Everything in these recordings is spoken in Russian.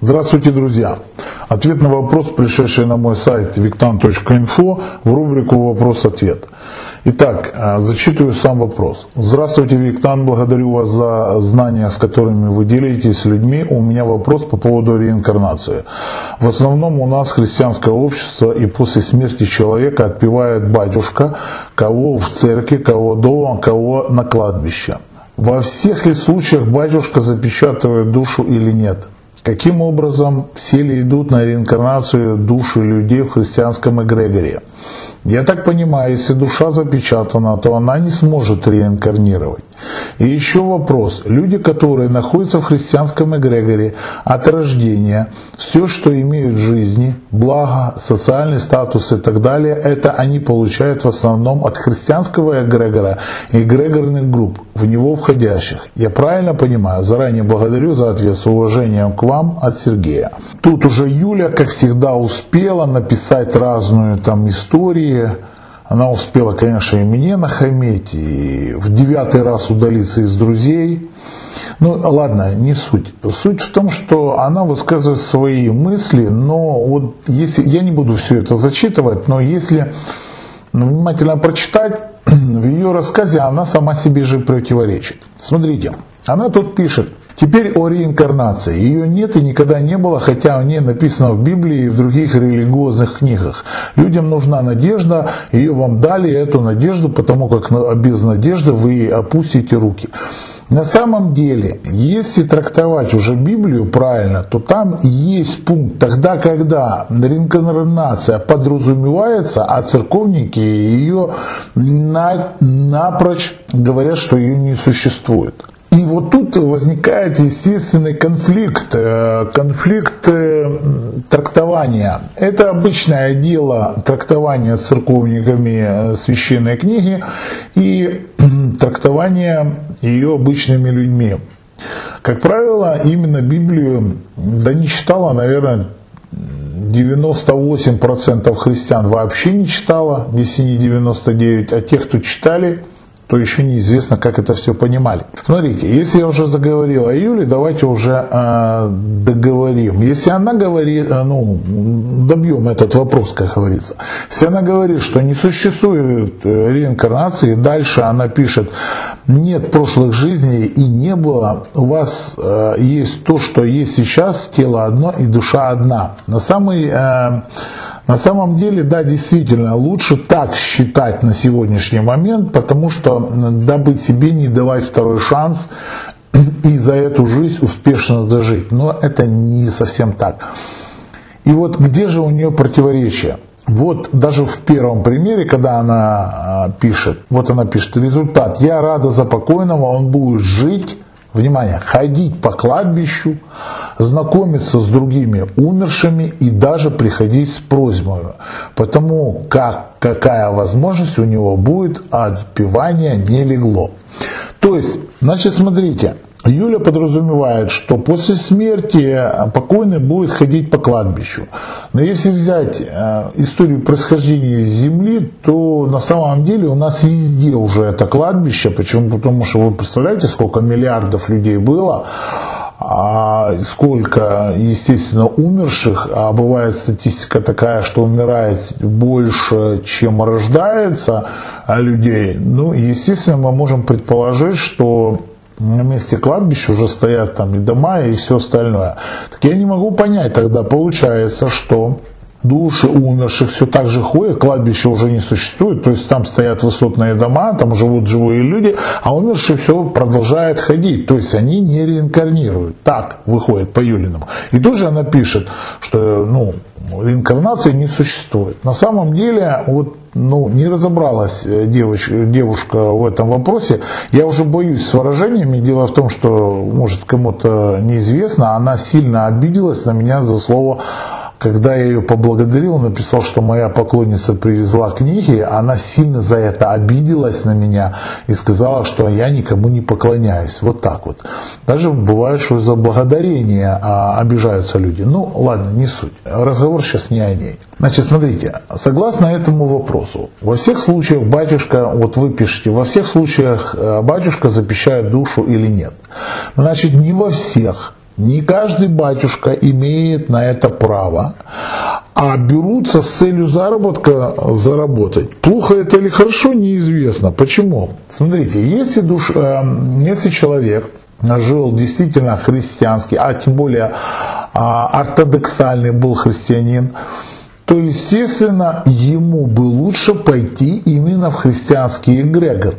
Здравствуйте, друзья! Ответ на вопрос, пришедший на мой сайт victan.info в рубрику «Вопрос-ответ». Итак, э, зачитываю сам вопрос. Здравствуйте, Виктан, благодарю вас за знания, с которыми вы делитесь с людьми. У меня вопрос по поводу реинкарнации. В основном у нас христианское общество, и после смерти человека отпевает батюшка, кого в церкви, кого дома, кого на кладбище. Во всех ли случаях батюшка запечатывает душу или нет? Каким образом все ли идут на реинкарнацию души людей в христианском эгрегоре? Я так понимаю, если душа запечатана, то она не сможет реинкарнировать. И еще вопрос. Люди, которые находятся в христианском эгрегоре от рождения, все, что имеют в жизни, благо, социальный статус и так далее, это они получают в основном от христианского эгрегора и эгрегорных групп, в него входящих. Я правильно понимаю? Заранее благодарю за ответ с уважением к вам от Сергея. Тут уже Юля, как всегда, успела написать разную там историю она успела, конечно, и мне нахамить, и в девятый раз удалиться из друзей. Ну, ладно, не суть. Суть в том, что она высказывает свои мысли, но вот если, я не буду все это зачитывать, но если внимательно прочитать, в ее рассказе она сама себе же противоречит. Смотрите, она тут пишет, Теперь о реинкарнации. Ее нет и никогда не было, хотя о ней написано в Библии и в других религиозных книгах. Людям нужна надежда, ее вам дали, эту надежду, потому как без надежды вы опустите руки. На самом деле, если трактовать уже Библию правильно, то там есть пункт, тогда, когда реинкарнация подразумевается, а церковники ее напрочь говорят, что ее не существует. И вот тут возникает естественный конфликт, э, конфликт э, трактования. Это обычное дело трактования церковниками э, священной книги и трактования ее обычными людьми. Как правило, именно Библию, да не читала, наверное, 98% христиан вообще не читала, если не 99%, а те, кто читали – то еще неизвестно, как это все понимали. Смотрите, если я уже заговорил о Юле, давайте уже э, договорим. Если она говорит, э, ну, добьем этот вопрос, как говорится. Если она говорит, что не существует э, реинкарнации, дальше она пишет, нет прошлых жизней и не было, у вас э, есть то, что есть сейчас, тело одно и душа одна. На самый э, на самом деле, да, действительно, лучше так считать на сегодняшний момент, потому что дабы себе не давать второй шанс и за эту жизнь успешно дожить. Но это не совсем так. И вот где же у нее противоречие? Вот даже в первом примере, когда она а, пишет, вот она пишет, результат, я рада за покойного, он будет жить, внимание, ходить по кладбищу, знакомиться с другими умершими и даже приходить с просьбой, потому как какая возможность у него будет, а отпевание не легло. То есть, значит, смотрите, Юля подразумевает, что после смерти покойный будет ходить по кладбищу. Но если взять э, историю происхождения Земли, то на самом деле у нас везде уже это кладбище. Почему? Потому что вы представляете, сколько миллиардов людей было, а сколько, естественно, умерших, а бывает статистика такая, что умирает больше, чем рождается людей, ну, естественно, мы можем предположить, что на месте кладбища уже стоят там и дома, и все остальное. Так я не могу понять тогда, получается, что души умерших все так же ходят, кладбища уже не существует, то есть там стоят высотные дома, там живут живые люди, а умершие все продолжают ходить, то есть они не реинкарнируют. Так выходит по Юлиному. И тут же она пишет, что ну, реинкарнации не существует. На самом деле, вот ну, не разобралась э, девочка, девушка в этом вопросе. Я уже боюсь с выражениями. Дело в том, что, может, кому-то неизвестно, она сильно обиделась на меня за слово когда я ее поблагодарил, написал, что моя поклонница привезла книги, она сильно за это обиделась на меня и сказала, что я никому не поклоняюсь. Вот так вот. Даже бывает, что за благодарение а, обижаются люди. Ну, ладно, не суть. Разговор сейчас не о ней. Значит, смотрите, согласно этому вопросу, во всех случаях батюшка, вот вы пишете, во всех случаях э, батюшка запищает душу или нет. Значит, не во всех Не каждый батюшка имеет на это право, а берутся с целью заработка заработать. Плохо это или хорошо, неизвестно. Почему? Смотрите, если, душ, э, если человек жил действительно христианский, а тем более а, ортодоксальный был христианин, то, естественно, ему бы лучше пойти именно в христианский эгрегор.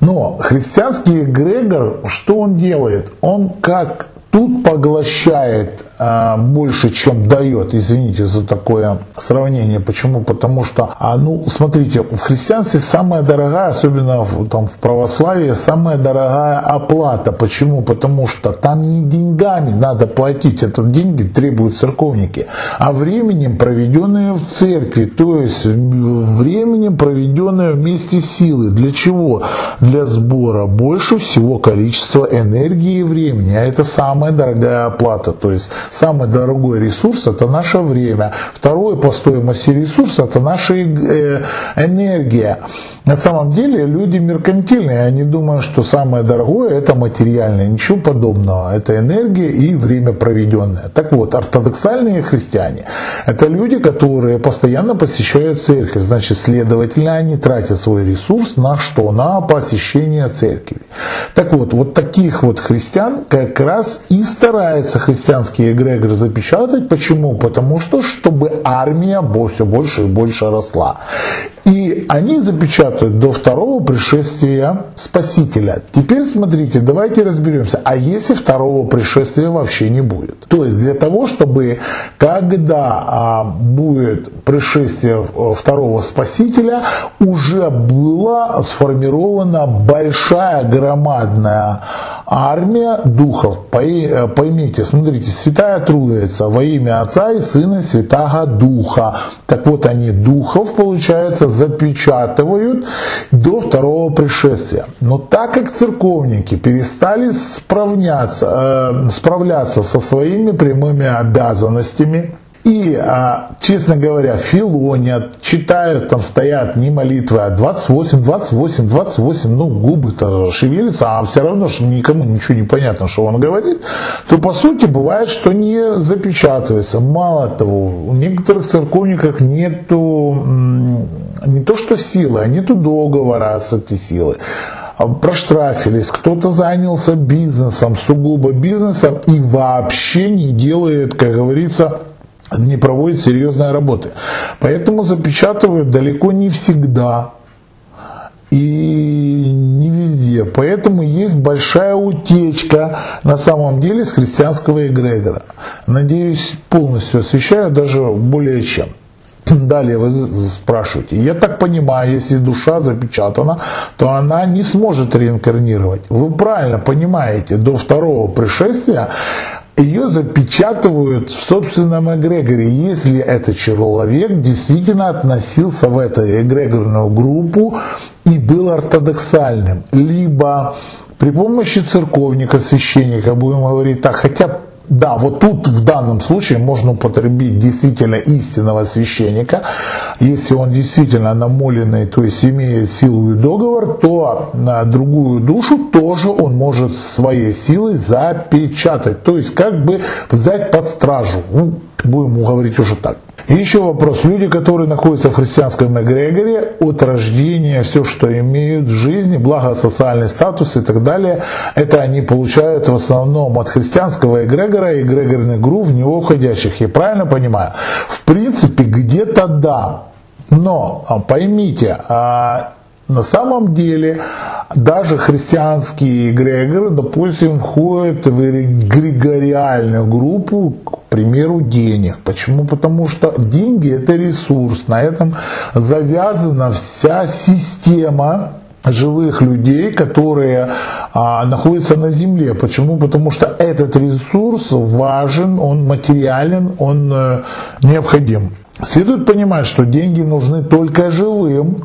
Но христианский эгрегор, что он делает? Он как тут поглощает больше, чем дает. Извините за такое сравнение. Почему? Потому что, а, ну, смотрите, в христианстве самая дорогая, особенно в, там, в православии, самая дорогая оплата. Почему? Потому что там не деньгами надо платить, это деньги требуют церковники, а временем, проведенные в церкви, то есть временем, проведенное вместе силы. Для чего? Для сбора больше всего количества энергии и времени, а это самая дорогая оплата. То есть Самый дорогой ресурс – это наше время. Второй по стоимости ресурс – это наша э, энергия. На самом деле люди меркантильные, они думают, что самое дорогое – это материальное. Ничего подобного. Это энергия и время проведенное. Так вот, ортодоксальные христиане – это люди, которые постоянно посещают церковь. Значит, следовательно, они тратят свой ресурс на что? На посещение церкви. Так вот, вот таких вот христиан как раз и старается христианские эгрегор запечатать. Почему? Потому что, чтобы армия все больше и больше росла. И они запечатают до второго пришествия Спасителя. Теперь смотрите, давайте разберемся. А если второго пришествия вообще не будет? То есть для того, чтобы когда а, будет пришествие второго Спасителя, уже была сформирована большая громадная армия духов. Поймите, смотрите, Святая Троица во имя Отца и Сына Святаго Духа. Так вот они духов, получается, запечатывают до второго пришествия. Но так как церковники перестали справляться, э, справляться со своими прямыми обязанностями, и, а, честно говоря, филонят, читают, там стоят не молитвы, а 28, 28, 28, ну губы-то шевелятся, а все равно что никому ничего не понятно, что он говорит, то по сути бывает, что не запечатывается. Мало того, у некоторых церковников нету не то что силы, а нету договора с этой силой проштрафились, кто-то занялся бизнесом, сугубо бизнесом и вообще не делает, как говорится, не проводят серьезной работы. Поэтому запечатывают далеко не всегда и не везде. Поэтому есть большая утечка на самом деле с христианского эгрегора. Надеюсь, полностью освещаю, даже более чем. Далее вы спрашиваете, я так понимаю, если душа запечатана, то она не сможет реинкарнировать. Вы правильно понимаете, до второго пришествия ее запечатывают в собственном эгрегоре, если этот человек действительно относился в эту эгрегорную группу и был ортодоксальным, либо при помощи церковника, священника, будем говорить так, хотя да, вот тут в данном случае можно употребить действительно истинного священника. Если он действительно намоленный, то есть имеет силу и договор, то на другую душу тоже он может своей силой запечатать. То есть как бы взять под стражу. Ну, будем говорить уже так. Еще вопрос. Люди, которые находятся в христианском эгрегоре, от рождения, все, что имеют в жизни, благо социальный статус и так далее, это они получают в основном от христианского эгрегора и эгрегорных групп в него входящих. Я правильно понимаю? В принципе, где-то да. Но а, поймите, а, на самом деле даже христианские эгрегоры, допустим, входят в эгрегориальную группу, к примеру, денег. Почему? Потому что деньги это ресурс, на этом завязана вся система живых людей, которые а, находятся на Земле. Почему? Потому что этот ресурс важен, он материален, он э, необходим. Следует понимать, что деньги нужны только живым,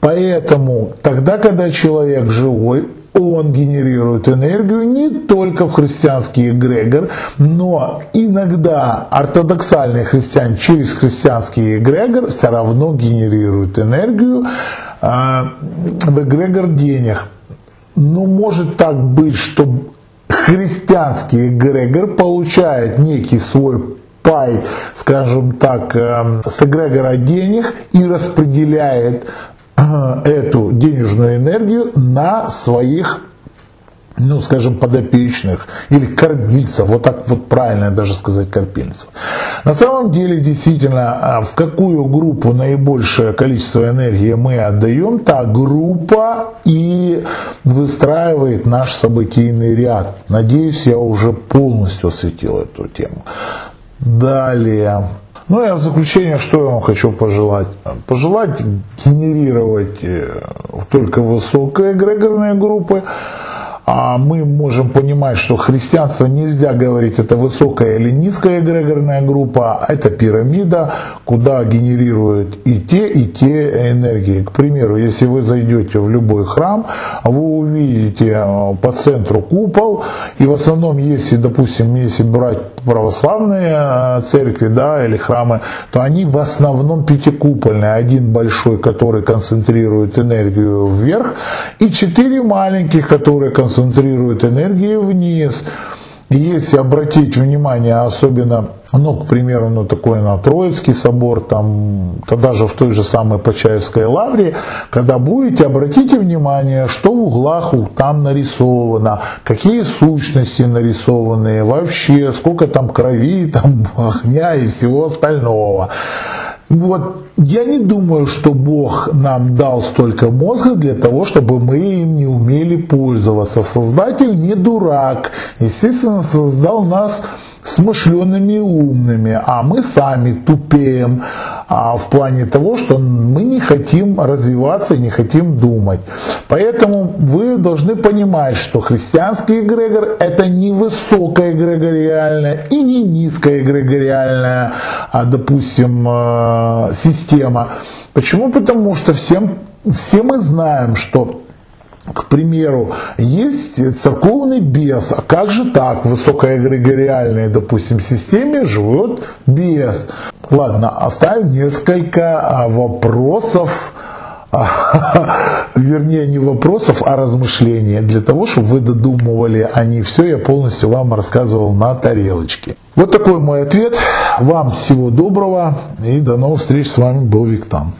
Поэтому тогда, когда человек живой, он генерирует энергию не только в христианский эгрегор, но иногда ортодоксальный христиан через христианский эгрегор все равно генерирует энергию э, в эгрегор денег. Но может так быть, что христианский эгрегор получает некий свой пай, скажем так, эм, с эгрегора денег и распределяет эту денежную энергию на своих ну, скажем, подопечных или кормильцев, вот так вот правильно даже сказать кормильцев. На самом деле, действительно, а, в какую группу наибольшее количество энергии мы отдаем, та группа и выстраивает наш событийный ряд. Надеюсь, я уже полностью осветил эту тему. Далее. Ну и в заключение, что я вам хочу пожелать? Пожелать генерировать э, только высокие эгрегорные группы, а мы можем понимать, что христианство нельзя говорить, это высокая или низкая эгрегорная группа, а это пирамида, куда генерируют и те, и те энергии. К примеру, если вы зайдете в любой храм, вы увидите э, по центру купол, и в основном, если, допустим, если брать православные э, церкви да, или храмы, то они в основном пятикупольные. Один большой, который концентрирует энергию вверх, и четыре маленьких, которые концентрируют энергию вниз. И если обратить внимание, особенно, ну, к примеру, ну, такой на Троицкий собор, там, то даже в той же самой Почаевской лавре, когда будете, обратите внимание, что в углах там нарисовано, какие сущности нарисованы, вообще, сколько там крови, там, огня и всего остального. Вот я не думаю, что Бог нам дал столько мозга для того, чтобы мы им не умели пользоваться. Создатель не дурак. Естественно, создал нас смышленными и умными, а мы сами тупеем а, в плане того, что мы не хотим развиваться и не хотим думать. Поэтому вы должны понимать, что христианский эгрегор это не высокая эгрегориальная и не низкая эгрегориальная, а, допустим, э, система. Почему? Потому что всем, все мы знаем, что к примеру, есть церковный бес, а как же так в высокоэгрегориальной, допустим, системе живет бес? Ладно, оставим несколько а, вопросов, вернее не вопросов, а размышления, для того, чтобы вы додумывали, а не все я полностью вам рассказывал на тарелочке. Вот такой мой ответ. Вам всего доброго и до новых встреч. С вами был Виктан.